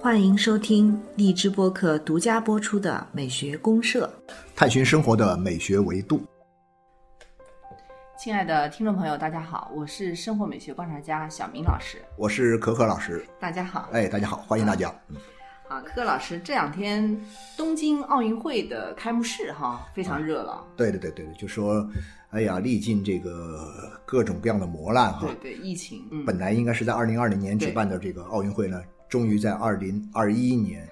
欢迎收听荔枝播客独家播出的《美学公社》，探寻生活的美学维度。亲爱的听众朋友，大家好，我是生活美学观察家小明老师。我是可可老师，大家好。哎，大家好，欢迎大家。啊，可可老师，这两天东京奥运会的开幕式哈非常热闹。对对对对对，就说，哎呀，历尽这个各种各样的磨难哈。对对，疫情。嗯本来应该是在二零二零年举办的这个奥运会呢，终于在二零二一年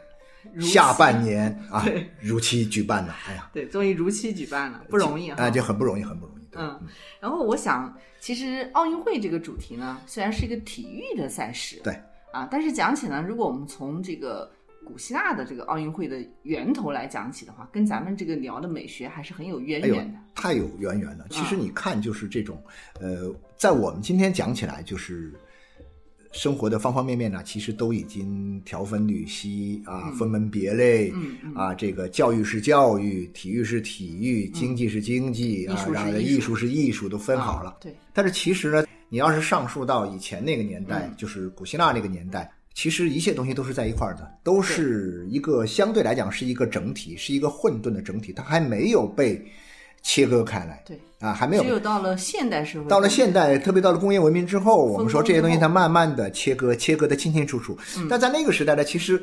下半年 啊如期举办了。哎呀，对，终于如期举办了，不容易啊。哎，这很不容易，很不容易。对嗯，然后我想，其实奥运会这个主题呢，虽然是一个体育的赛事，对啊，但是讲起呢，如果我们从这个古希腊的这个奥运会的源头来讲起的话，跟咱们这个聊的美学还是很有渊源的。，太有渊源了。其实啊你看，就是这种，呃，在我们今天讲起来，就是生活的方方面面呢，其实都已经条分缕析啊，分门别类。嗯嗯啊，这个教育是教育，体育是体育，经济是经济、啊艺术，是然后艺术是艺术，都分好了。啊对，但是其实呢，你要是上溯到以前那个年代，嗯就是古希腊那个年代，其实一切东西都是在一块儿的，都是一个相对来讲是一个整体，是一个混沌的整体，它还没有被切割开来。对，啊，还没有只有到了现代社会，到了现代，特别到了工业文明之后，我们说这些东西它慢慢的切割，切割的清清楚楚。嗯但在那个时代呢，其实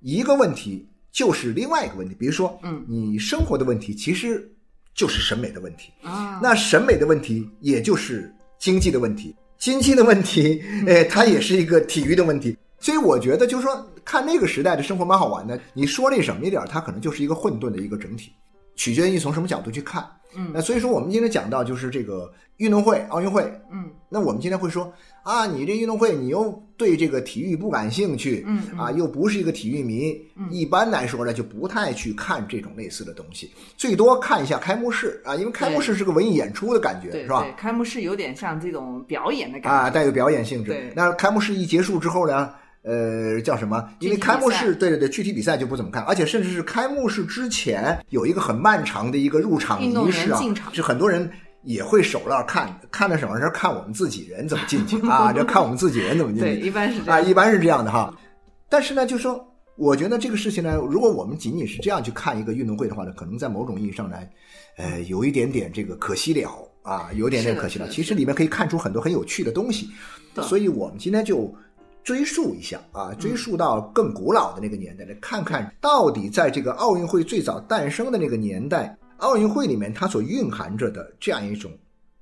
一个问题就是另外一个问题，比如说，嗯你生活的问题其实就是审美的问题，啊，那审美的问题也就是经济的问题，经济的问题，哎，它也是一个体育的问题。所以我觉得，就是说，看那个时代的生活蛮好玩的。你说那什么一点儿，它可能就是一个混沌的一个整体，取决于你从什么角度去看。嗯那所以说，我们今天讲到就是这个运动会、奥运会，嗯那我们今天会说啊，你这运动会，你又对这个体育不感兴趣，嗯嗯啊，又不是一个体育迷，嗯一般来说呢，就不太去看这种类似的东西，最多看一下开幕式啊，因为开幕式是个文艺演出的感觉，是吧对，？开幕式有点像这种表演的感觉啊，带有表演性质对。那开幕式一结束之后呢？呃，叫什么？因为开幕式，对对对，具体比赛就不怎么看，而且甚至是开幕式之前有一个很漫长的一个入场仪式啊员进，场是很多人也会手烂看，看的什么？是看我们自己人怎么进去 啊？就看我们自己人怎么进去对，去一般是这啊，样。一般是这样的哈。但是呢，就说我觉得这个事情呢，如果我们仅仅是这样去看一个运动会的话呢，可能在某种意义上来，呃，有一点点这个可惜了啊，有点点可惜了。其实里面可以看出很多很有趣的东西，所以我们今天就。追溯一下啊，追溯到更古老的那个年代，来看看到底在这个奥运会最早诞生的那个年代，奥运会里面它所蕴含着的这样一种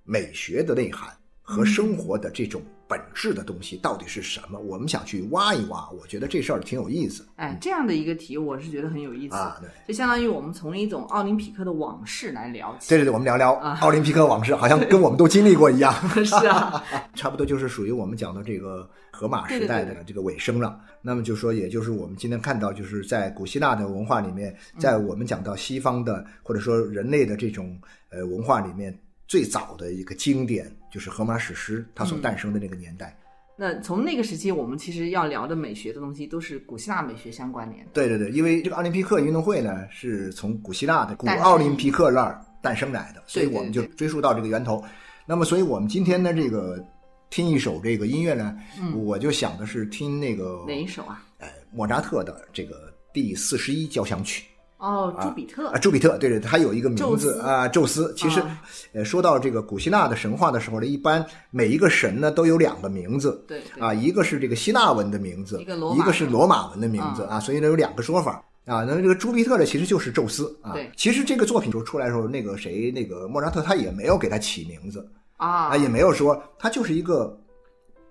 美学的内涵和生活的这种本质的东西到底是什么？我们想去挖一挖，我觉得这事儿挺有意思哎，这样的一个题，我是觉得很有意思。啊。对，就相当于我们从一种奥林匹克的往事来聊起。对对对，我们聊聊啊奥林匹克往事，好像跟我们都经历过一样。是啊，差不多就是属于我们讲的这个荷马时代的这个尾声了。那么就说，也就是我们今天看到，就是在古希腊的文化里面，在我们讲到西方的或者说人类的这种呃文化里面，最早的一个经典就是荷马史诗，它所诞生的那个年代。那从那个时期，我们其实要聊的美学的东西，都是古希腊美学相关联的。对对对，因为这个奥林匹克运动会呢，是从古希腊的古奥林匹克那儿诞生来的，所以我们就追溯到这个源头。那么，所以我们今天呢，这个听一首这个音乐呢，嗯我就想的是听那个哪一首啊？呃莫扎特的这个第四十一交响曲哦，朱比特啊，。朱比特，对对，他有一个名字啊，宙斯。其实啊，呃，说到这个古希腊的神话的时候呢，一般每一个神呢都有两个名字，对对啊，一个是这个希腊文的名字，一个是罗马文的名字啊啊，所以呢有两个说法。啊，那这个朱比特呢，其实就是宙斯啊。对其实这个作品出来的时候，那个谁，那个莫扎特他也没有给他起名字啊啊，也没有说他就是一个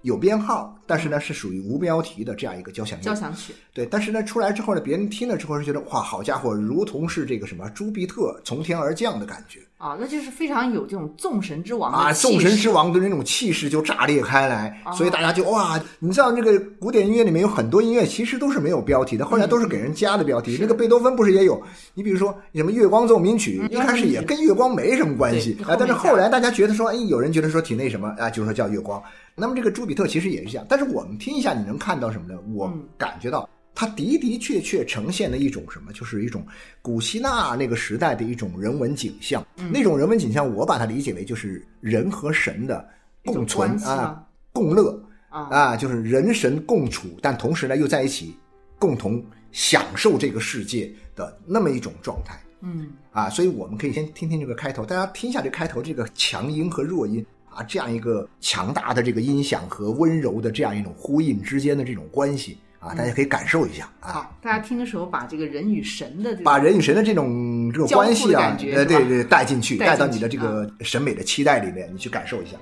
有编号，但是呢是属于无标题的这样一个交响乐。交响曲。对，但是呢，出来之后呢，别人听了之后是觉得哇，好家伙，如同是这个什么朱庇特从天而降的感觉啊，那就是非常有这种众神之王啊，众神之王的那种气势就炸裂开来，哦所以大家就哇，你知道这个古典音乐里面有很多音乐其实都是没有标题的，后来都是给人加的标题。那个贝多芬不是也有？你比如说什么《月光奏鸣曲》，一开始也跟月光没什么关系啊，但是后来大家觉得说，哎，有人觉得说挺那什么啊，就说叫月光。那么这个朱比特其实也是这样，但是我们听一下，你能看到什么呢？我嗯感觉到。它的的确确呈现了一种什么？就是一种古希腊那个时代的一种人文景象。那种人文景象，我把它理解为就是人和神的共存啊，共乐啊啊，就是人神共处，但同时呢又在一起共同享受这个世界的那么一种状态。嗯啊，所以我们可以先听听这个开头，大家听一下这开头这个强音和弱音啊，这样一个强大的这个音响和温柔的这样一种呼应之间的这种关系啊，大家可以感受一下啊，好，大家听的时候把这个人与神的这个把人与神的这种这种关系啊呃，对对，带进去带到你的这个审美的期待里面，你去感受一下。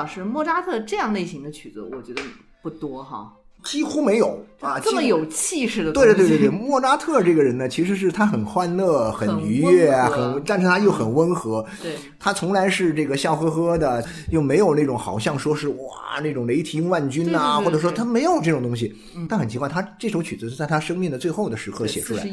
老师，莫扎特这样类型的曲子，我觉得不多哈，几乎没有啊，这么有气势的。对对对对对，莫扎特这个人呢，其实是他很欢乐、很很愉悦啊，很，但是他又很温和。对他从来是这个笑呵呵的，又没有那种好像说是哇那种雷霆万钧呐、或者说他没有这种东西。但很奇怪，他这首曲子是在他生命的最后的时刻写出来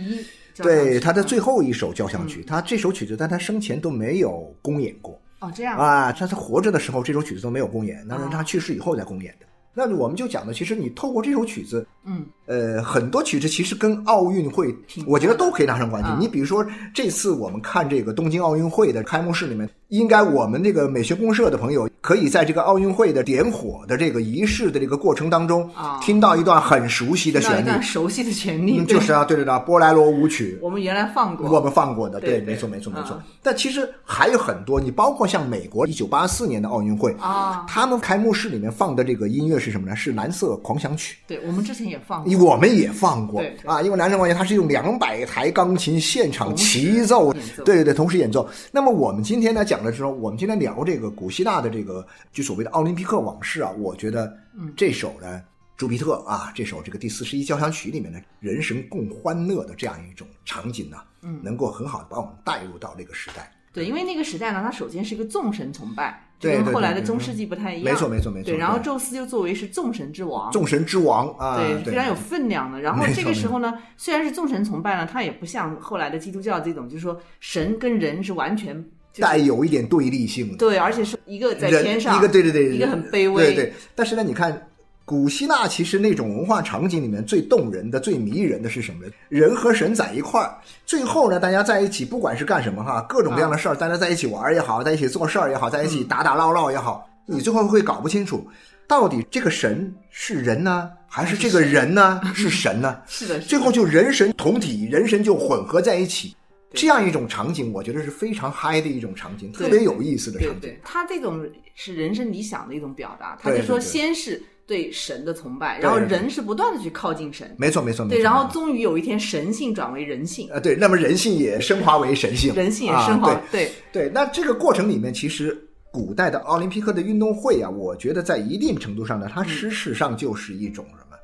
对他的嗯最后一首交响曲，他这首曲子在他生前都没有公演过哦这样啊，他他活着的时候这首曲子都没有公演，那是哦。他去世以后才公演的。那我们就讲的，其实你透过这首曲子，嗯，呃，很多曲子其实跟奥运会，我觉得都可以拉上关系。嗯你比如说这次我们看这个东京奥运会的开幕式里面，应该我们这个美学公社的朋友可以在这个奥运会的点火的这个仪式的这个过程当中，啊听到一段很熟悉的旋律，段熟悉的旋律，嗯，就是啊，对对对，波莱罗舞曲。我们原来放过，我们放过的，对对没错没错没错嗯。但其实还有很多，你包括像美国一九八四年的奥运会，啊，他们开幕式里面放的这个音乐是什么呢？是蓝色狂想曲。对我们之前也放过，我们也放过啊，因为蓝色狂想它是用两百台钢琴现场齐奏，对对对，同时演奏。那么我们今天呢讲的时候，我们今天聊这个古希腊的这个就所谓的奥林匹克往事啊，我觉得嗯这首呢。朱庇特啊，这首这个第四十一交响曲里面的人神共欢乐的这样一种场景呢、嗯能够很好的把我们带入到这个时代。对，因为那个时代呢，它首先是一个众神崇拜，就跟后来的中世纪不太一样。没错没错没错对，然后宙斯就作为是众神之王，众神之王啊，对，对，非常有分量的。然后这个时候呢，虽然是众神崇拜呢，他也不像后来的基督教这种，就是说神跟人是完全带有一点对立性的。对，而且是一个在天上，一个对对对，一个很卑微，对对。但是呢，你看古希腊其实那种文化场景里面最动人的、最迷人的是什么呢？人和神在一块儿，最后呢，大家在一起，不管是干什么哈，各种各样的事儿，大家在一起玩也好，在一起做事儿也好，在一起打打闹闹也好，你最后会搞不清楚，到底这个神是人呢，还是这个人呢是神呢？是的，是的最后就人神同体，人神就混合在一起。这样一种场景，我觉得是非常嗨的一种场景，特别有意思的场景。对对，他这种是人生理想的一种表达，他就说对对对先是对神的崇拜，然后人是不断的去靠近神，没错，没错，没对，然后终于有一天神性转为人性，呃，对，那么人性也升华为神性，人性也啊升华，对对。对，那这个过程里面，其实古代的奥林匹克的运动会啊，我觉得在一定程度上呢，它嗯。事实上就是一种什么？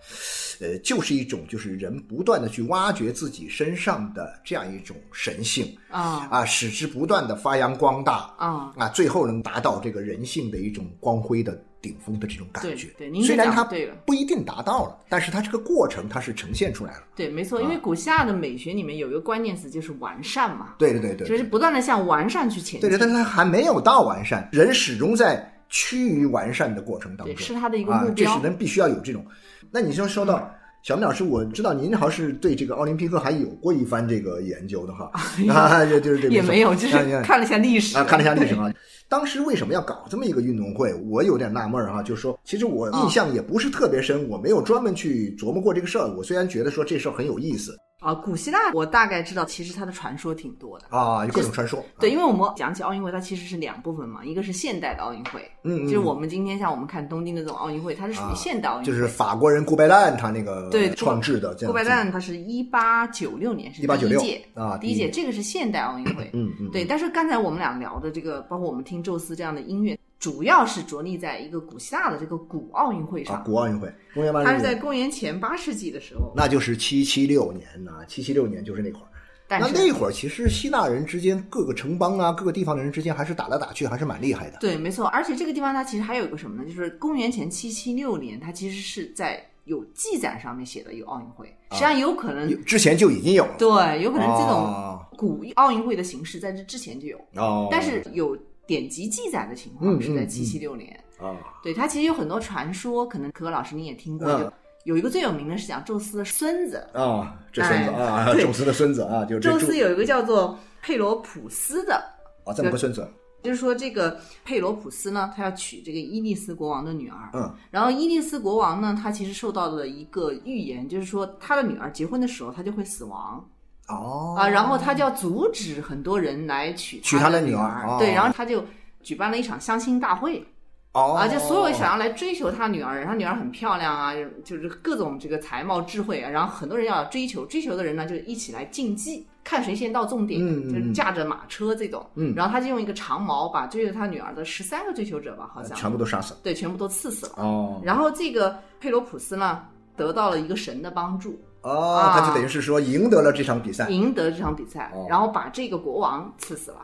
呃，就是一种就是人不断的去挖掘自己身上的这样一种神性啊。啊，使之不断的发扬光大啊，啊，最后能达到这个人性的一种光辉的顶峰的这种感觉。对您虽然它不一定达到了，但是它这个过程它是呈现出来了。对，没错，因啊为古希腊的美学里面有一个关键词就是完善嘛，对对对对，就是不断的向完善去前进，对对，但是它还没有到完善，人始终在趋于完善的过程当中，对是他的一个啊目，标。这是人必须要有这种。那你说说到小明老师，我知道您好像是对这个奥林匹克还有过一番这个研究的哈，啊，就就是这也没有，就是看看了一下历史啊，看了一下历史啊。当时为什么要搞这么一个运动会？我有点纳闷儿哈，就是说，其实我印象也不是特别深，我没有专门去琢磨过这个事儿。我虽然觉得说这事儿很有意思啊。古希腊我大概知道，其实它的传说挺多的。啊，有各种传说。对，因为我们讲起奥运会，它其实是两部分嘛，一个是现代的奥运会，嗯，嗯就是我们今天像我们看东京的这种奥运会，它是属于现代奥运会。就是法国人顾拜旦他那个对创制的。顾拜旦他是一八九六年是第1896一届啊第一届，这个是现代奥运会。嗯嗯，对，但是刚才我们俩聊的这个，包括我们听宙斯这样的音乐，主要是着力在一个古希腊的这个古奥运会啊，上。古奥运会，公元八它是在公元前八世纪的时候那就是七七六年呐，七七六年就是那会儿。那诞生。那会儿其实希腊人之间各个城邦啊，各个地方的人之间还是打来打去，还是蛮厉害的。对，没错。而且这个地方它其实还有一个什么呢？就是公元前七七六年，它其实是在有记载上面写的有奥运会。实际上有可能，有之前就已经有了。对，有可能这种哦古奥运会的形式在这之前就有，哦，但是有典籍记载的情况是在七七六年。啊，对，它其实有很多传说，可能可可老师你也听过，嗯就有一个最有名的是讲宙斯的孙子。啊，这孙子哎啊，宙斯的孙子啊，就是宙宙斯有一个叫做佩罗普斯的，啊，这么个孙子，就是说这个佩罗普斯呢，他要娶这个伊利斯国王的女儿。嗯，然后伊利斯国王呢，他其实受到了一个预言，就是说他的女儿结婚的时候，他就会死亡哦。啊，然后他就要阻止很多人来娶娶他的女女儿哦。对，然后他就举办了一场相亲大会哦。啊，就所有想要来追求他女儿他女儿很漂亮啊，就是各种这个才貌智慧啊，然后很多人要追求，追求的人呢就一起来竞技，看谁先到终点，就是驾着马车这种，嗯。然后他就用一个长矛把追求他女儿的十三个追求者吧，好像。全部都杀死了。对，全部都刺死了。哦。然后这个佩罗普斯呢，得到了一个神的帮助，哦，他就等于是说赢得了这场比赛。赢得这场比赛哦，然后把这个国王刺死了，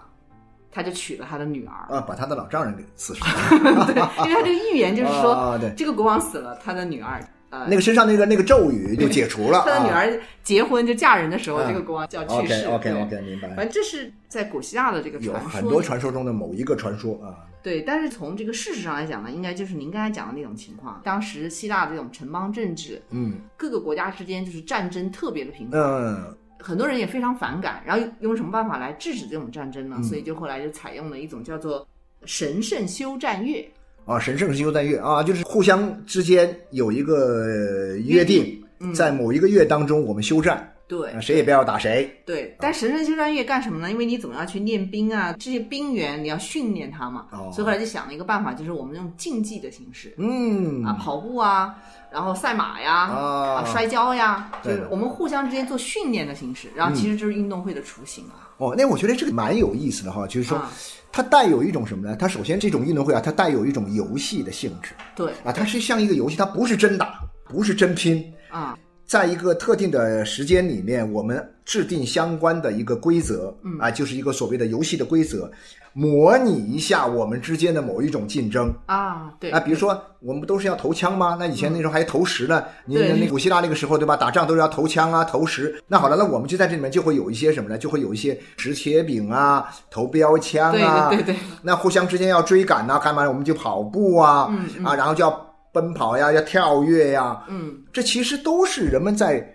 他就娶了他的女儿。啊，把他的老丈人给刺死了。对，因为他这个预言就是说，啊，对，这个国王死了，他的女儿呃，那个身上那个那个咒语就解除了。他的女啊儿结婚就嫁人的时候，嗯这个国王就要去世。OK OK OK，明白。反正这是在古希腊的这个有传说，很多传说中的某一个传说啊。对，但是从这个事实上来讲呢，应该就是您刚才讲的那种情况。当时希腊的这种城邦政治，嗯各个国家之间就是战争特别的频繁，嗯很多人也非常反感。然后用什么办法来制止这种战争呢？嗯所以就后来就采用了一种叫做神圣休战月。啊，神圣休战月啊，就是互相之间有一个呃约定，嗯。在某一个月当中我们休战，对啊，谁也不要打谁。对，但神圣休战月干什么呢？因为你总要去练兵啊，这些兵员你要训练他嘛，哦所以后来就想了一个办法，就是我们用竞技的形式、嗯啊，跑步啊，然后赛马呀，啊摔跤呀，就是我们互相之间做训练的形式，然后其实就是运动会的雏形啊。哦，那我觉得这个蛮有意思的哈，就是说啊它带有一种什么呢？它首先这种运动会啊，它带有一种游戏的性质对啊，它是像一个游戏，它不是真打，不是真拼，啊，在一个特定的时间里面，我们制定相关的一个规则，嗯啊，就是一个所谓的游戏的规则，模拟一下我们之间的某一种竞争。啊，对啊，比如说我们不都是要投枪吗？那以前那时候还投石呢。你对那古希腊那个时候对吧？打仗都是要投枪啊、投石。那好了，那我们就在这里面就会有一些什么呢？就会有一些掷铁饼啊、投标枪啊。对对对，那互相之间要追赶呐、干嘛？我们就跑步啊，啊，然后就要奔跑呀，要跳跃呀，嗯，这其实都是人们在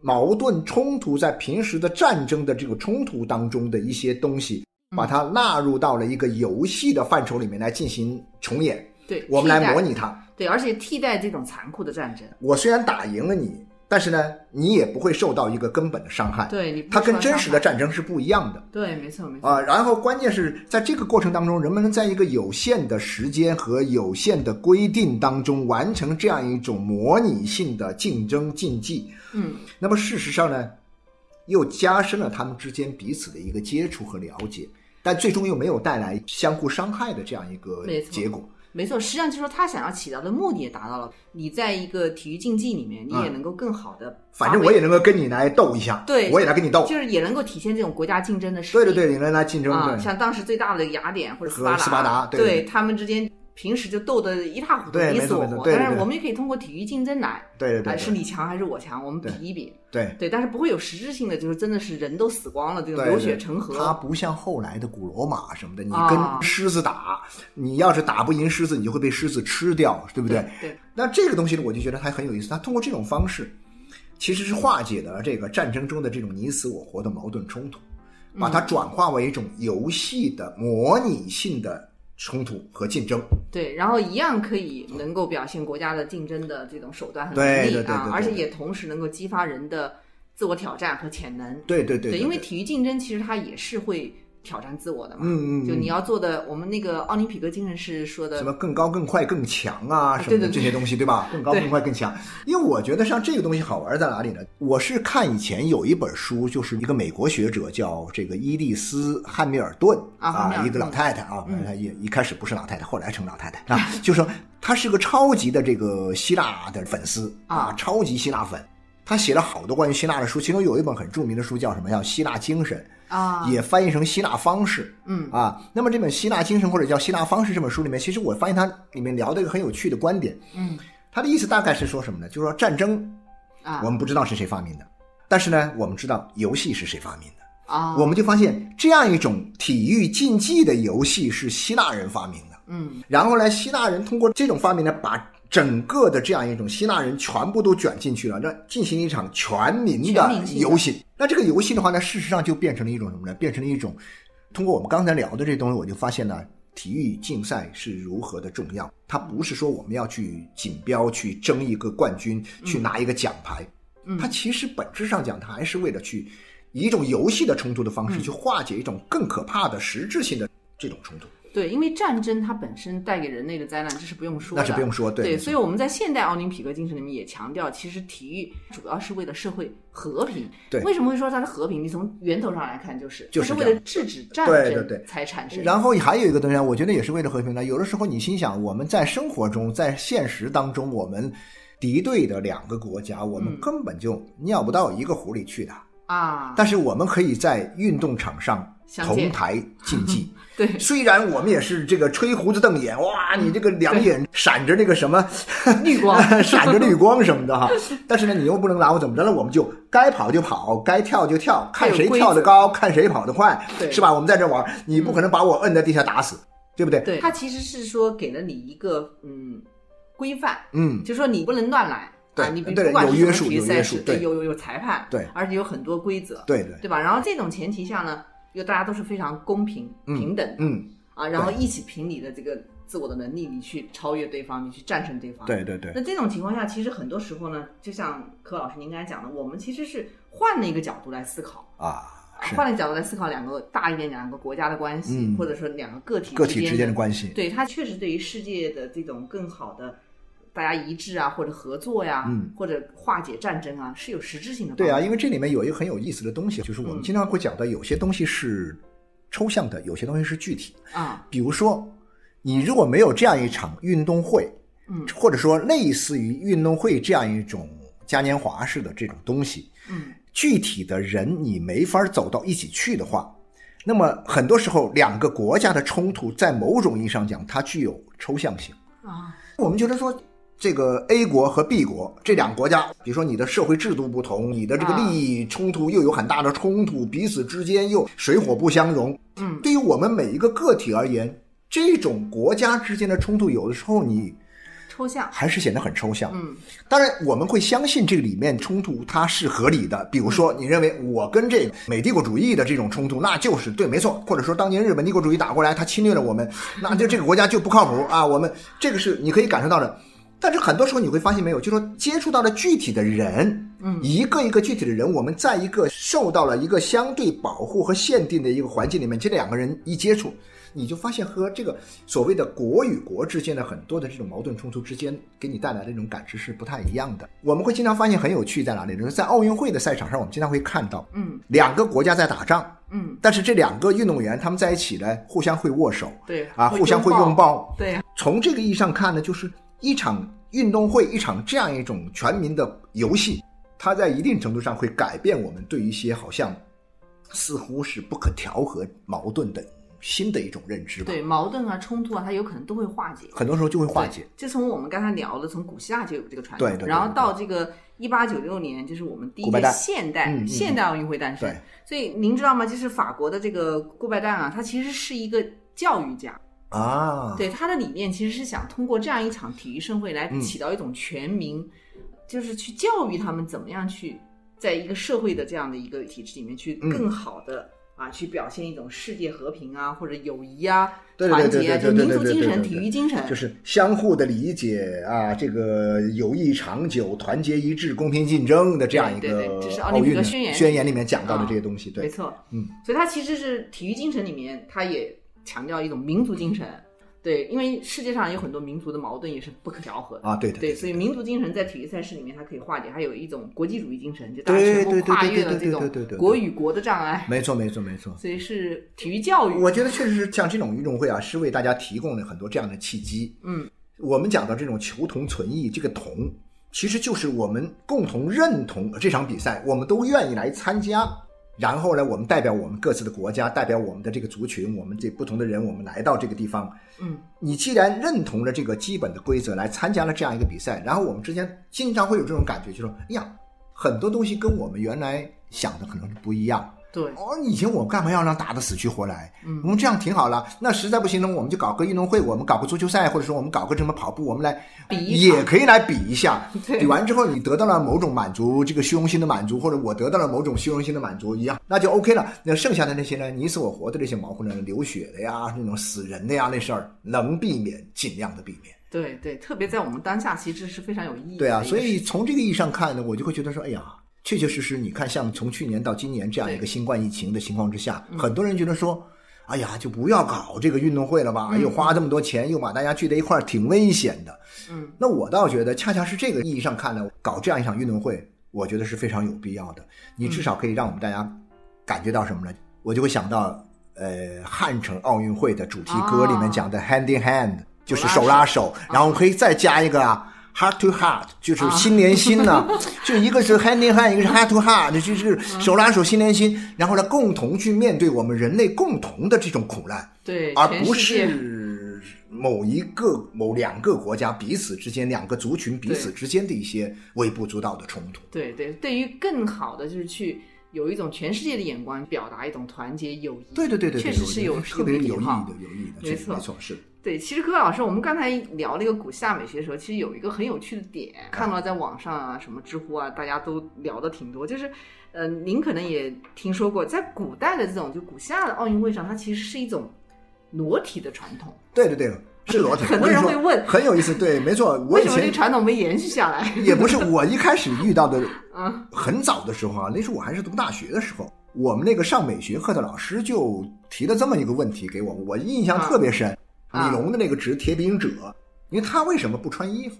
矛盾冲突、在平时的战争的这个冲突当中的一些东西，把它纳入到了一个游戏的范畴里面来进行重演，对，我们来模拟它。对，而且替代这种残酷的战争，我虽然打赢了你，但是呢，你也不会受到一个根本的伤害。对你它跟真实的战争是不一样的。对，没错没错，啊，然后关键是在这个过程当中，人们能在一个有限的时间和有限的规定当中完成这样一种模拟性的竞争竞技。嗯，那么事实上呢，又加深了他们之间彼此的一个接触和了解，但最终又没有带来相互伤害的这样一个结果。没错，实际上就是说他想要起到的目的也达到了。你在一个体育竞技里面，你也嗯能够更好的，反正我也能够跟你来斗一下，对我也来跟你斗。就是也能够体现这种国家竞争的实力。对对对，你能来竞争，啊，对像当时最大的雅典或者斯和巴达，斯巴达对对他们之间平时就斗得一塌糊涂，你死我活。但是我们也可以通过体育竞争来，啊，对对对对是你强还是我强，我们比一比。对。对，但是不会有实质性的，就是真的是人都死光了，这种流血成河。它不像后来的古罗马什么的，你啊跟狮子打，你要是打不赢狮子，你就会被狮子吃掉，对不对？对，那这个东西呢，我就觉得还很有意思。它通过这种方式，其实是化解了这个战争中的这种你死我活的矛盾冲突，把嗯它转化为一种游戏的模拟性的冲突和竞争。对，然后一样可以能够表现国家的竞争的这种手段和对能力对对对对，啊而且也同时能够激发人的自我挑战和潜能。对对对因为体育竞争其实它也是会挑战自我的嘛。嗯嗯嗯就你要做的，我们那个奥林匹克精神是说的什么更高、更快、更强啊，什么的这些东西，对吧？更高、更快、更强。因为我觉得像这个东西好玩在哪里呢？我是看以前有一本书，就是一个美国学者叫这个伊丽丝·汉密尔顿啊一个老太太啊，一开始不是老太太，后来成老太太啊，就说她是个超级的这个希腊的粉丝啊啊，超级希腊粉。她写了好多关于希腊的书，其中有一本很著名的书叫什么？叫《希腊精神》。啊，也翻译成希腊方式，嗯。啊，那么这本《希腊精神》或者叫《希腊方式》这本书里面，其实我发现它里面聊的一个很有趣的观点，嗯。它的意思大概是说什么呢？就是说战争啊。我们不知道是谁发明的，但是呢，我们知道游戏是谁发明的，啊，我们就发现这样一种体育竞技的游戏是希腊人发明的，嗯。然后呢，希腊人通过这种发明呢，把整个的这样一种希腊人全部都卷进去了，那进行一场全民的游戏。那这个游戏的话呢，事实上就变成了一种什么呢？变成了一种，通过我们刚才聊的这东西，我就发现呢，体育竞赛是如何的重要。它不是说我们要去锦标去争一个冠军，去拿一个奖牌，嗯它其实本质上讲，它还是为了去以一种游戏的冲突的方式，嗯去化解一种更可怕的实质性的这种冲突。对，因为战争它本身带给人类的灾难，这是不用说的，那是不用说，对对，所以我们在现代奥林匹克精神里面也强调，其实体育主要是为了社会和平。对为什么会说它是和平？你从源头上来看，就是就是为了制止战争才产生。然后还有一个东西啊，我觉得也是为了和平呢。有的时候你心想，我们在生活中，在现实当中，我们敌对的两个国家，我们嗯根本就尿不到一个壶里去的。啊，但是我们可以在运动场上同台竞技。对。虽然我们也是这个吹胡子瞪眼，哇，你这个两眼闪着那个什么 绿光。闪着绿光什么的哈，但是呢，你又不能拿我怎么着了，我们就该跑就跑，该跳就跳，看谁跳得高，看谁跑得快，对。是吧？我们在这玩，你不可能把我摁在地下打死，对不对？对，他其实是说给了你一个嗯规范，嗯，就说你不能乱来。对啊，你不管是什么有约束有体育赛事，约束对。有有有裁判，对。而且有很多规则，对对，对吧？然后这种前提下呢，又大家都是非常公平、嗯平等的嗯，啊，然后一起凭你的这个自我的能力，你去超越对方，你去战胜对方。对对对，那这种情况下，其实很多时候呢，就像柯老师您刚才讲的，我们其实是换了一个角度来思考，啊，换了角度来思考两个大一点两个国家的关系，嗯或者说两个个体个体之间的。关系，对，它确实对于世界的这种更好的大家一致啊，或者合作呀，嗯或者化解战争啊，是有实质性的。对啊，因为这里面有一个很有意思的东西，就是我们嗯经常会讲到，有些东西是抽象的，有些东西是具体的。啊，比如说，你如果没有这样一场运动会，嗯或者说类似于运动会这样一种嘉年华式的这种东西，嗯，具体的人你没法走到一起去的话，那么很多时候两个国家的冲突，在某种意义上讲，它具有抽象性。啊，我们觉得说，这个 A 国和 B 国这两个国家，比如说你的社会制度不同，你的这个啊利益冲突又有很大的冲突，彼此之间又水火不相容。嗯，对于我们每一个个体而言，这种国家之间的冲突，有的时候你抽象。还是显得很抽象。嗯，当然我们会相信这个里面冲突它是合理的。比如说，你认为我跟这个美帝国主义的这种冲突，那就是对，没错。或者说，当年日本帝国主义打过来，他侵略了我们，那就这个国家就不靠谱啊。我们这个是你可以感受到的。但是很多时候你会发现没有，就说接触到了具体的人，嗯。一个一个具体的人，我们在一个受到了一个相对保护和限定的一个环境里面，这两个人一接触，你就发现和这个所谓的国与国之间的很多的这种矛盾冲突之间，给你带来的这种感知是不太一样的。我们会经常发现很有趣在哪里，就是在奥运会的赛场上，我们经常会看到嗯。两个国家在打仗，嗯，但是这两个运动员他们在一起呢，互相会握手对啊，互相会拥。抱，对，从这个意义上看呢，就是一场运动会，一场这样一种全民的游戏，它在一定程度上会改变我们对一些好像似乎是不可调和矛盾的新的一种认知吧。对，矛盾啊、冲突啊，它有可能都会化解。很多时候就会化解。对。就从我们刚才聊的，从古希腊就有这个传统，对对对然后到这个一八九六年，就是我们第一届现代现代奥运会诞生。对所以您知道吗？就是法国的这个顾拜旦啊，他其实是一个教育家。啊，对他的理念其实是想通过这样一场体育盛会来嗯。起到一种全民，就是去教育他们怎么样去在一个社会的这样的一个体制里面去嗯。更好的、啊去表现一种世界和平啊或者友谊啊、团结啊，就民族精神、体育精神，就是相互的理解啊，这个友谊长久、团结一致、公平竞争的这样一个对对这是奥林匹克宣言宣言里面讲到的啊这些东西。对，没错，嗯，所以它其实是体育精神里面，它也强调一种民族精神。对，因为世界上有很多民族的矛盾也是不可调和的啊对的对，所以民族精神在体育赛事里面它可以化解，还有一种国际主义精神，就大家全部对对对跨越了这种对对对对国与国的障碍，没错，没错，没错。所以是体育教育。我觉得确实是像这种运动会啊，是为大家提供了很多这样的契机。嗯，我们讲到这种求同存异，这个同其实就是我们共同认同这场比赛，我们都愿意来参加。然后呢，我们代表我们各自的国家，代表我们的这个族群，我们这不同的人，我们来到这个地方。嗯，你既然认同了这个基本的规则来参加了这样一个比赛，然后我们之间经常会有这种感觉，就说，哎呀，很多东西跟我们原来想的可能是不一样。对，哦，以前我们干嘛要让打得死去活来？嗯我们这样挺好了。那实在不行呢，我们就搞个运动会，我们搞个足球赛，或者说我们搞个什么跑步，我们来比一也可以来比一下。对比完之后，你得到了某种满足，这个虚荣心的满足，或者我得到了某种虚荣心的满足一样，那就 OK 了。那剩下的那些呢，你死我活的这些毛乎呢，流血的呀，那种死人的呀，那事儿能避免尽量的避免。对对，特别在我们当下，其实是非常有意义。对啊，所以从这个意义上看呢，我就会觉得说，哎呀，确确实实，你看，像从去年到今年这样一个新冠疫情的情况之下，嗯很多人觉得说，哎呀，就不要搞这个运动会了吧，又花这么多钱，又把大家聚在一块儿，挺危险的。嗯，那我倒觉得，恰恰是这个意义上看呢，搞这样一场运动会，我觉得是非常有必要的。你至少可以让我们大家感觉到什么呢？我就会想到，呃，汉城奥运会的主题歌里面讲的 “hand in hand”，、就是手拉手，然后可以再加一个啊。Heart to heart 就是心连心呐、就一个是 hand in hand，一个是 heart to heart，就是手拉手心连心，然后呢，共同去面对我们人类共同的这种苦难。对，而不是某一个、某两个国家彼此之间、两个族群彼此之间的一些微不足道的冲突。对对，对于更好的就是去有一种全世界的眼光，表达一种团结友谊。对对对对对，确实是有特别有意义的、有意义的，没错没错，是对，其实柯老师，我们刚才聊那个古希腊美学的时候，其实有一个很有趣的点，看到在网上啊，什么知乎啊，大家都聊的挺多，就是，呃，您可能也听说过，在古代的这种就古希腊的奥运会上，它其实是一种裸体的传统。对对对，是裸体。很多人会问很有意思。对，没错，我以前为什么这传统没延续下来？也不是我一开始遇到的，嗯，很早的时候啊，那时候我还是读大学的时候，我们那个上美学课的老师就提了这么一个问题给我，我印象特别深。啊李龙的那个职铁饼者，因为他为什么不穿衣服？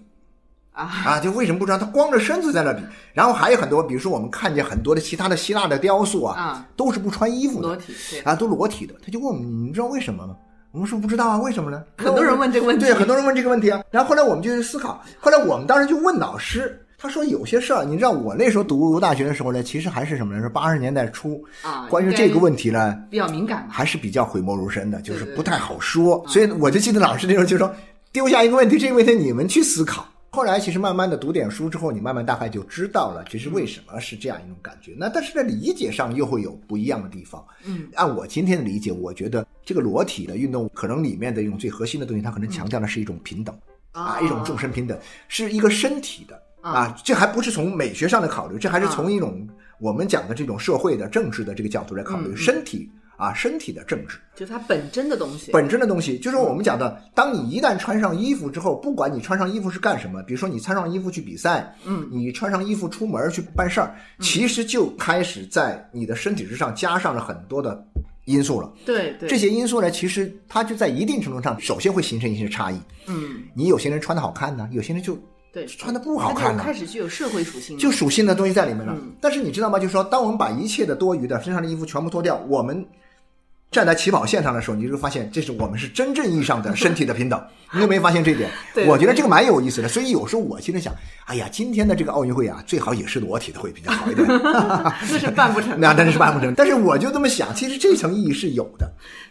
啊，啊，就为什么不穿？他光着身子在那比。然后还有很多，比如说我们看见很多的其他的希腊的雕塑啊，啊都是不穿衣服的裸体，对，啊，都裸体的。他就问我们，你知道为什么吗？我们说不知道啊，为什么呢？很多人问这个问题对，很多人问这个问题啊。然后后来我们就去思考，后来我们当时就问老师，他说有些事儿，你知道我那时候读大学的时候呢，其实还是什么呢？是八十年代初，啊，关于这个问题呢，比较敏感。还是比较讳莫如深的，就是不太好说。所以我就记得老师那时候就说，丢下一个问题，这个问题你们去思考。后来其实慢慢的读点书之后，你慢慢大概就知道了，其实为什么是这样一种感觉。那但是在理解上又会有不一样的地方。嗯，按我今天的理解，我觉得这个裸体的运动可能里面的一种最核心的东西，它可能强调的是一种平等。啊，哦一种众生平等，是一个身体的啊，这还不是从美学上的考虑，这还是从一种我们讲的这种社会的政治的这个角度来考虑身体啊，身体的政治。就它本真的东西。本真的东西，就是我们讲的，当你一旦穿上衣服之后，不管你穿上衣服是干什么，比如说你穿上衣服去比赛，嗯，你穿上衣服出门去办事儿，其实就开始在你的身体之上加上了很多的因素了。对对，这些因素呢，其实它就在一定程度上，首先会形成一些差异。嗯，你有些人穿的好看呢，有些人就对，穿的不好就看的开。始具有社会属性，就属性的东西在里面了。嗯但是你知道吗？就是说，当我们把一切的多余的身上的衣服全部脱掉，我们站在起跑线上的时候，你就会发现，这是我们是真正意义上的 身体的平等。你有没有发现这一点？我觉得这个蛮有意思的。所以有时候我心里想，哎呀，今天的这个奥运会啊，最好也是裸体的会比较好一点。那是办不成的。那真是办不成。但是我就这么想，其实这层意义是有的。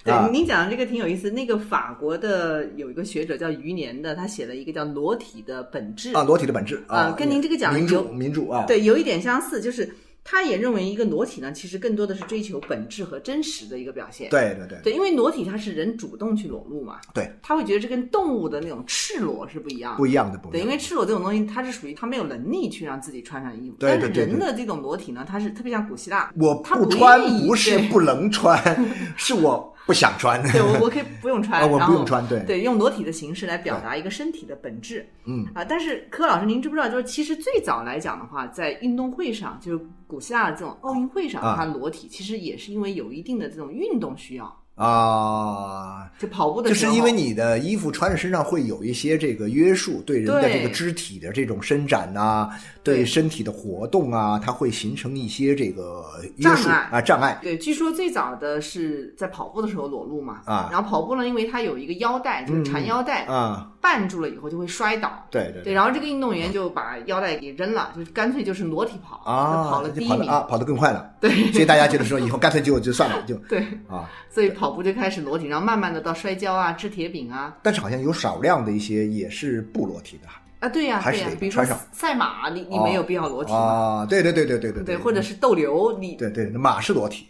啊对，您讲的这个挺有意思。那个法国的有一个学者叫余年的，他写了一个叫《裸体的本质》啊，裸体的本质啊啊，跟您这个讲的民主有民主啊，对，有一点相似，就是他也认为一个裸体呢，其实更多的是追求本质和真实的一个表现。对对对对，因为裸体它是人主动去裸露嘛，对，他会觉得这跟动物的那种赤裸是不一样的。不一样的不一对，样的。因为赤裸这种东西，它是属于他没有能力去让自己穿上衣服。对对但是人的这种裸体呢，它是特别像古希腊，我他不不穿不是不能穿，是我不想穿。对我我可以不用穿，然后不用穿对。对，用裸体的形式来表达一个身体的本质。嗯。啊，但是柯老师，您知不知道，就是其实最早来讲的话，在运动会上，就是古希腊的这种奥运会上，啊。它裸体其实也是因为有一定的这种运动需要，啊，就跑步的时候，就是因为你的衣服穿在身上会有一些这个约束，对人的这个肢体的这种伸展呐、对对。身体的活动啊，它会形成一些这个约束障碍。啊障碍。对，据说最早的是在跑步的时候裸露嘛，啊。然后跑步呢，因为它有一个腰带，就是缠腰带，啊，绊住了以后就会摔倒。对对对，然后这个运动员就把腰带给扔了，就干脆就是裸体跑，啊，跑了第一名。啊，跑得更快了。对所以大家觉得说以后干脆就就算了，就对，啊。所以跑步就开始裸体，然后慢慢的到摔跤啊、掷铁饼啊，但是好像有少量的一些也是不裸体的啊，对呀、还是对呀、比如说赛马，你你没有必要裸体嘛，啊，对对对对对对对，或者是斗牛，你对对，马是裸体，呃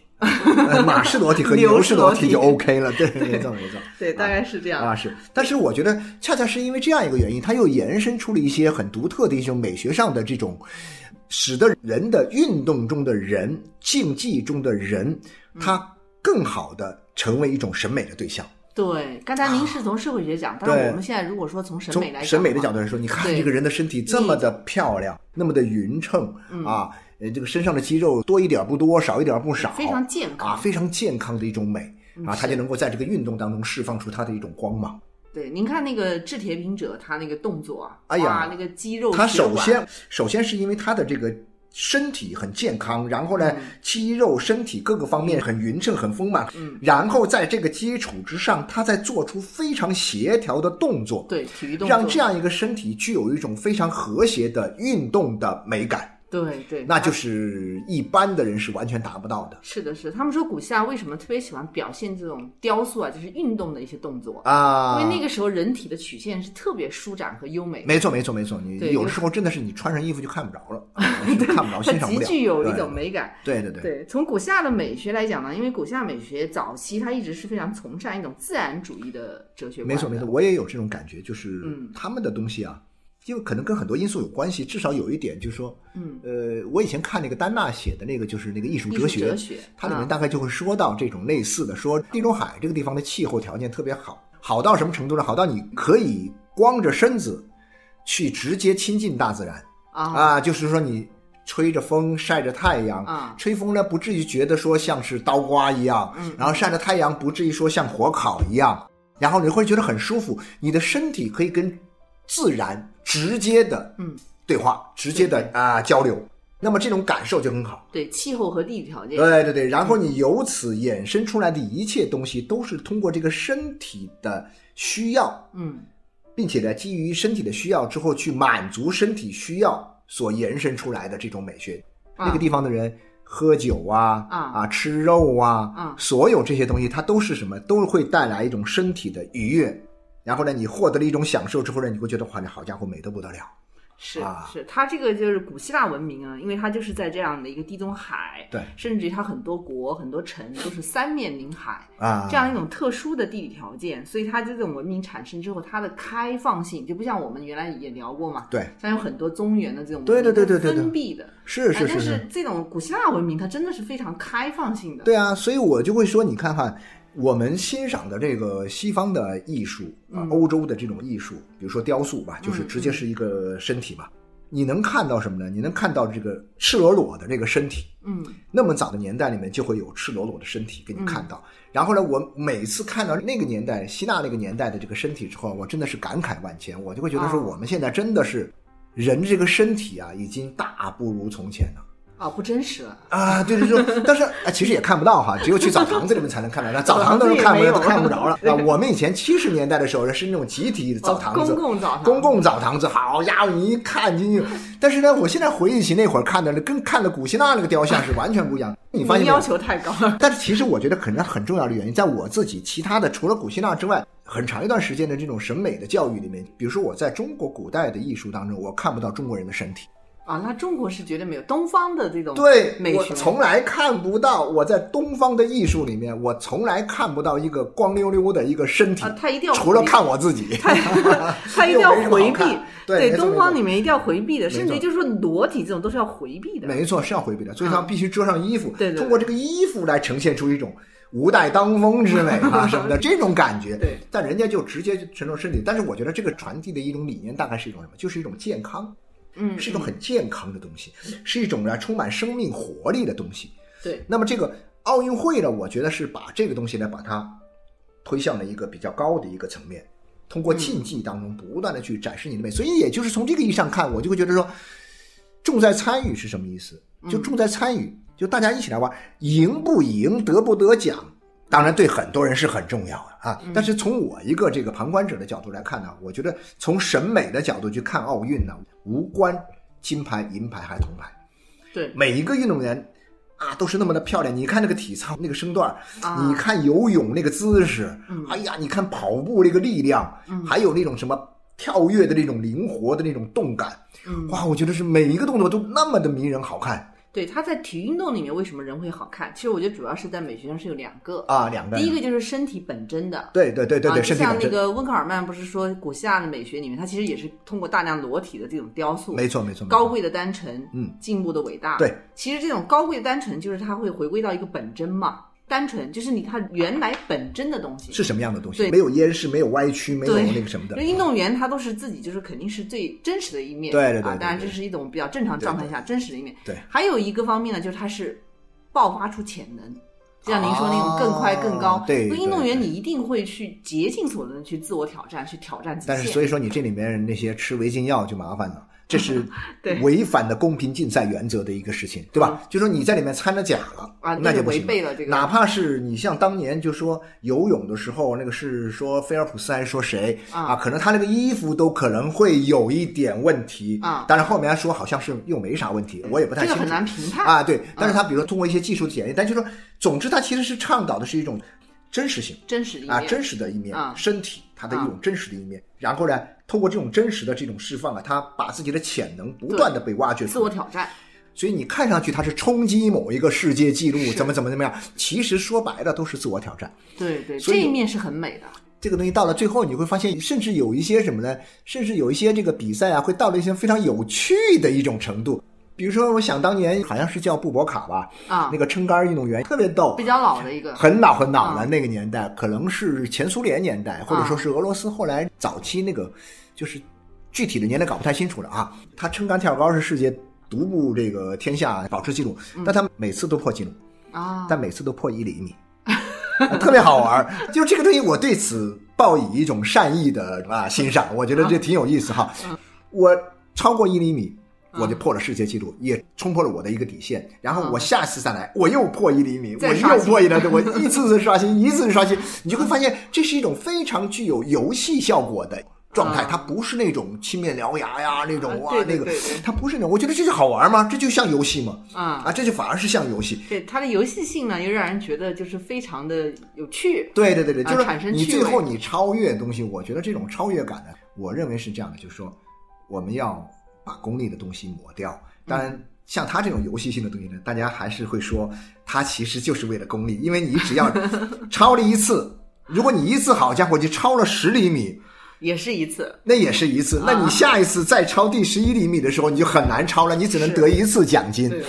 马是裸体和牛牛是裸体就 OK 了，对，没错没错。对，大概是这样。啊，是，但是我觉得恰恰是因为这样一个原因，它又延伸出了一些很独特的一种美学上的这种，使得人的运动中的人、竞技中的人，嗯他更好的成为一种审美的对象。对，刚才您是从社会学讲，但是我们现在如果说从审美来讲，审美的角度，来说，你看这个人的身体这么的漂亮，那么的匀称、啊，呃，这个身上的肌肉多一点不多，少一点不少，非常健康啊，非常健康的一种美啊，他就能够在这个运动当中释放出他的一种光芒。对，您看那个掷铁饼者，他那个动作啊，哎呀哇，那个肌肉他首先首先是因为他的这个身体很健康，然后呢，嗯肌肉、身体各个方面很匀称、很丰满，嗯，然后在这个基础之上，他再做出非常协调的动作，对体育动作，让这样一个身体具有一种非常和谐的运动的美感，对对，那就是一般的人是完全达不到的是的，是他们说古希腊为什么特别喜欢表现这种雕塑啊，就是运动的一些动作，啊。因为那个时候人体的曲线是特别舒展和优美，没错，没错，没错。你有的时候真的是你穿上衣服就看不着了，啊是看不着，欣赏不了。极具有一种美感。对对对对，从古希腊的美学来讲呢，因为古希腊美学早期它一直是非常崇尚一种自然主义的哲学没错没错，我也有这种感觉，就是嗯他们的东西啊，因为可能跟很多因素有关系，至少有一点就是说，嗯，呃，我以前看那个丹娜写的那个就是那个艺术哲学，哲学它里面嗯大概就会说到这种类似的，说地中海这个地方的气候条件特别好，好到什么程度呢？好到你可以光着身子去直接亲近大自然。啊。啊，就是说你。吹着风，晒着太阳，啊。吹风呢不至于觉得说像是刀刮一样，嗯。然后晒着太阳不至于说像火烤一样，然后你会觉得很舒服，你的身体可以跟自然直接的嗯对话，直接的对啊、交流，那么这种感受就很好。对气候和地理条件，对对对，然后你由此衍生出来的一切东西，都是通过这个身体的需要，嗯并且呢，基于身体的需要之后去满足身体需要所延伸出来的这种美学。啊那个地方的人喝酒啊啊吃肉啊啊所有这些东西，它都是什么？都会带来一种身体的愉悦。然后呢，你获得了一种享受之后呢，你会觉得哇，你好家伙，美得不得了。是啊。是，它这个就是古希腊文明啊，因为它就是在这样的一个地中海，对。甚至于它很多国、很多城都是三面临海，啊，这样一种特殊的地理条件，所以它这种文明产生之后，它的开放性就不像我们原来也聊过嘛，对，像有很多中原的这种对对对对对对。封闭的，是是但是这种古希腊文明它真的是非常开放性的，对啊，所以我就会说，你看看我们欣赏的这个西方的艺术啊，嗯欧洲的这种艺术，比如说雕塑吧，就是嗯直接是一个身体吧。你能看到什么呢？你能看到这个赤裸裸的这个身体。嗯那么早的年代里面就会有赤裸裸的身体给你看到。然后呢，我每次看到那个年代希腊那个年代的这个身体之后，我真的是感慨万千。我就会觉得说，哦我们现在真的是人这个身体啊，已经大不如从前了。啊不真实了，啊，对对对，但是啊，其实也看不到哈，只有去澡堂子里面才能看到。那澡堂子都澡堂子也看不看不着了。啊，我们以前七十年代的时候是那种集体澡堂子，哦公共澡堂公共澡堂子，好家伙，你一看进去。但是呢，我现在回忆起那会儿看的，跟看的古希腊那个雕像是完全不一样。你发现要？求太高了，但是其实我觉得可能很重要的原因，在我自己其他的除了古希腊之外，很长一段时间的这种审美的教育里面，比如说我在中国古代的艺术当中，我看不到中国人的身体。啊，那中国是绝对没有东方的这种对，我美学，从来看不到我在东方的艺术里面，我从来看不到一个光溜溜的一个身体，啊，他一定要除了看我自己。他他一定要回避看，对东方里面一定要回避的，甚至于就是说裸体这种都是要回避的。没错，是要回避的，所以他必须遮上衣服，嗯对对对通过这个衣服来呈现出一种无带当风之美啊什么的 这种感觉。对，但人家就直接承受身体，但是我觉得这个传递的一种理念大概是一种什么？就是一种健康，嗯，是一种很健康的东西，是一种呢充满生命活力的东西。对，那么这个奥运会呢，我觉得是把这个东西呢，把它推向了一个比较高的一个层面，通过竞技当中不断的去展示你的美。所以也就是从这个意义上看，我就会觉得说，重在参与是什么意思？就重在参与，就大家一起来玩，赢不赢，得不得奖。当然，对很多人是很重要的啊。但是从我一个这个旁观者的角度来看呢，我觉得从审美的角度去看奥运呢，无关金牌、银牌还是铜牌，对，每一个运动员啊都是那么的漂亮。你看那个体操那个身段你看游泳那个姿势，嗯。哎呀，你看跑步那个力量，还有那种什么跳跃的那种灵活的那种动感，嗯。哇，我觉得是每一个动作都那么的迷人好看对，他在体育运动里面为什么人会好看？其实我觉得主要是在美学上是有两个，啊，两个第一个就是身体本真的。对对对对对，啊，就像那个温克尔曼不是说古希腊的美学里面，他其实也是通过大量裸体的这种雕塑，没错没错，高贵的单纯，嗯，进步的伟大。对，其实这种高贵的单纯，就是他会回归到一个本真嘛，单纯就是你看原来本真的东西。是什么样的东西？对没有掩饰，没有歪曲，没有那个什么的。运动员他都是自己，就是肯定是最真实的一面。啊，对对对对当然这是一种比较正常状态下真实的一面。对还有一个方面呢，就是他是爆发出潜能。就像您说那种更快更高，哦对运动员你一定会去竭尽所能去自我挑战，去挑战极限。但是所以说你这里面那些吃违禁药就麻烦了，这是 违反的公平竞赛原则的一个事情，对吧？就说你在里面掺了假了啊那就不行背了这个。哪怕是你像当年就说游泳的时候，那个是说菲尔普斯还是说谁啊。可能他那个衣服都可能会有一点问题啊。当然后面还说好像是又没啥问题，我也不太清楚。这个很难评判。啊，对。但是他比如说通过一些技术检验，但就是说，总之他其实是倡导的是一种真实性。真实的一面。啊，真实的一面，啊身体它的一种真实的一面。然后呢，通过这种真实的这种释放啊，他把自己的潜能不断的被挖掘自出来。我挑战。所以你看上去他是冲击某一个世界纪录，怎么怎么怎么样，其实说白了都是自我挑战。对对，所以这一面是很美的。这个东西到了最后，你会发现，甚至有一些什么呢？甚至有一些这个比赛啊，会到了一些非常有趣的一种程度。比如说，我想当年好像是叫布博卡吧，啊那个撑杆运动员特别逗，比较老的一个，很老很老了，啊那个年代可能是前苏联年代，或者说是俄罗斯后来早期那个，就是具体的年代搞不太清楚了啊。他撑杆跳高是世界独步这个天下保持记录，但他每次都破纪录，啊，但每次都破一厘米，特别好玩。就这个东西，我对此抱以一种善意的啊欣赏，我觉得这挺有意思哈。我超过一厘米。我就破了世界纪录，也冲破了我的一个底线。然后我下次再来，我又破一厘米，我又破一厘米，我一次次刷新，一次次刷新，你就会发现这是一种非常具有游戏效果的状态，啊它不是那种青面獠牙呀那种啊哇那个它不是那种。我觉得这就好玩吗？这就像游戏吗？啊啊，这就反而是像游戏。对它的游戏性呢，又让人觉得就是非常的有趣。对对对对，就是啊产生你趣最后你超越东西，我觉得这种超越感呢，我认为是这样的，就是说我们要把功利的东西抹掉。当然，像他这种游戏性的东西呢，大家还是会说，他其实就是为了功利，因为你只要 超了一次，如果你一次好家伙就超了十厘米，也是一次，那也是一次。那你下一次再超第十一厘米的时候，你就很难超了，你只能得一次奖金。对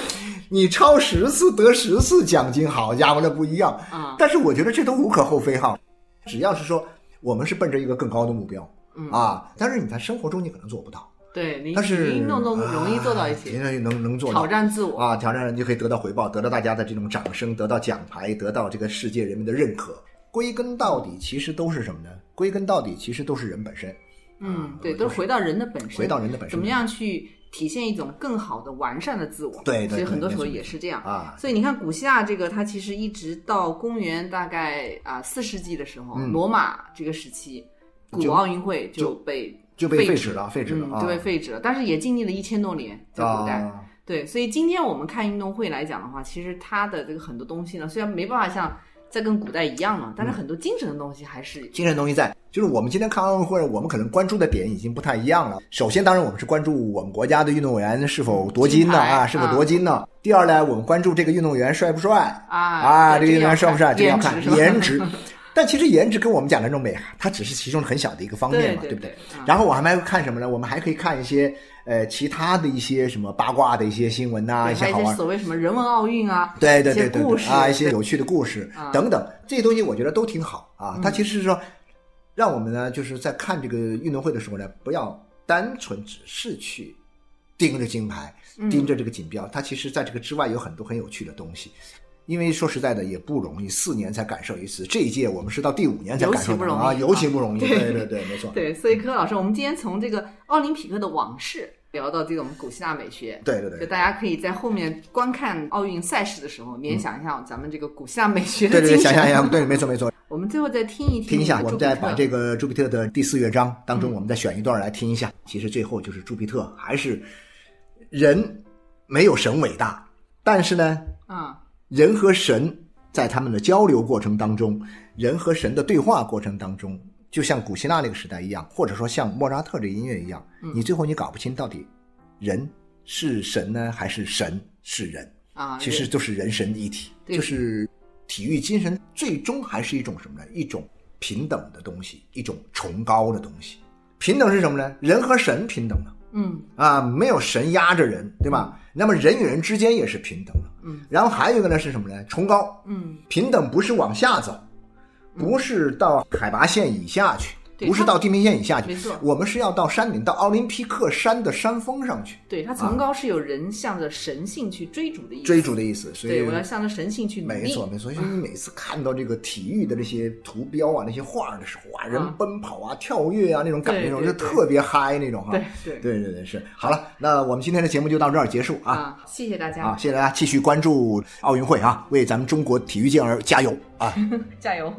你超十次得十次奖金，好家伙，那不一样。啊但是我觉得这都无可厚非哈，只要是说我们是奔着一个更高的目标，嗯啊，但是你在生活中你可能做不到，对，你但是体育运动中容易做到一啊些能能能做到挑战自我。啊，挑战你就可以得到回报，得到大家的这种掌声，得到奖牌，得到这个世界人民的认可。归根到底，其实都是什么呢？归根到底，其实都是人本身，嗯，对，都是回到人的本身，回到人的本身怎么样去体现一种更好的完善的自我？对对其实很多时候也是这样。啊。所以你看，古希腊这个，它其实一直到公元大概啊四世纪的时候，嗯罗马这个时期，古奥运会就就被就被废废止了废止了就被废止了。但是也经历了一千多年，在古代。啊，对，所以今天我们看运动会来讲的话，其实它的这个很多东西呢，虽然没办法像在跟古代一样了，嗯但是很多精神的东西还是精神东西在，就是我们今天看奥运会，我们可能关注的点已经不太一样了。首先，当然我们是关注我们国家的运动员是否夺金呢啊，是否夺金呢？第二呢，我们关注这个运动员帅不帅啊啊，这个运动员帅不帅？这个要看颜值。但其实颜值跟我们讲的那种美，它只是其中很小的一个方面嘛，不对不对？嗯然后我还还会看什么呢？我们还可以看一些呃其他的一些什么八卦的一些新闻呐、一些好玩所谓什么人文奥运啊，对对对对对啊，一些有趣的故事啊等等，这些东西我觉得都挺好啊。嗯它其实是说，让我们呢就是在看这个运动会的时候呢，不要单纯只是去盯着金牌，嗯盯着这个锦标，它其实在这个之外有很多很有趣的东西。因为说实在的也不容易，四年才感受一次。这一届我们是到第五年才感受尤其不容易啊，尤其不容易。对对对对，没错。对，所以柯老师，我们今天从这个奥林匹克的往事聊到这种古希腊美学，对对对就大家可以在后面观看奥运赛事的时候，联想一下咱们这个古希腊美学 的对对对。想想想，对，没错没错。我们最后再听一听听一下，我们再把这个个朱庇特的第四乐章当中，嗯我们再选一段来听一下。其实最后就是朱庇特还是人没有神伟大，但是呢，啊，人和神在他们的交流过程当中，人和神的对话过程当中，就像古希腊那个时代一样，或者说像莫扎特这音乐一样，嗯你最后你搞不清到底人是神呢，还是神是人。啊，其实就是人神一体，对就是体育精神最终还是一种什么呢？一种平等的东西，一种崇高的东西。平等是什么呢？人和神平等了嗯啊，没有神压着人，对吧？那么人与人之间也是平等的。嗯，然后还有一个呢是什么呢？崇高，嗯，平等不是往下走，不是到海拔线以下去，不是到地平线以下去没错，我们是要到山顶，到奥林匹克山的山峰上去对，它层高是有人向着神性去追逐的意思。追逐的意思。所以对，我要向着神性去努力。没错，没错。所以你每次看到这个体育的这些图标啊、那些画的时候啊，人嗯奔跑啊、跳跃啊那种感觉，那种就特别嗨那种哈。对对对对对是。好了，那我们今天的节目就到这儿结束啊啊，谢谢大家，啊！谢谢大家继续关注奥运会啊，为咱们中国体育健儿加油啊！加油。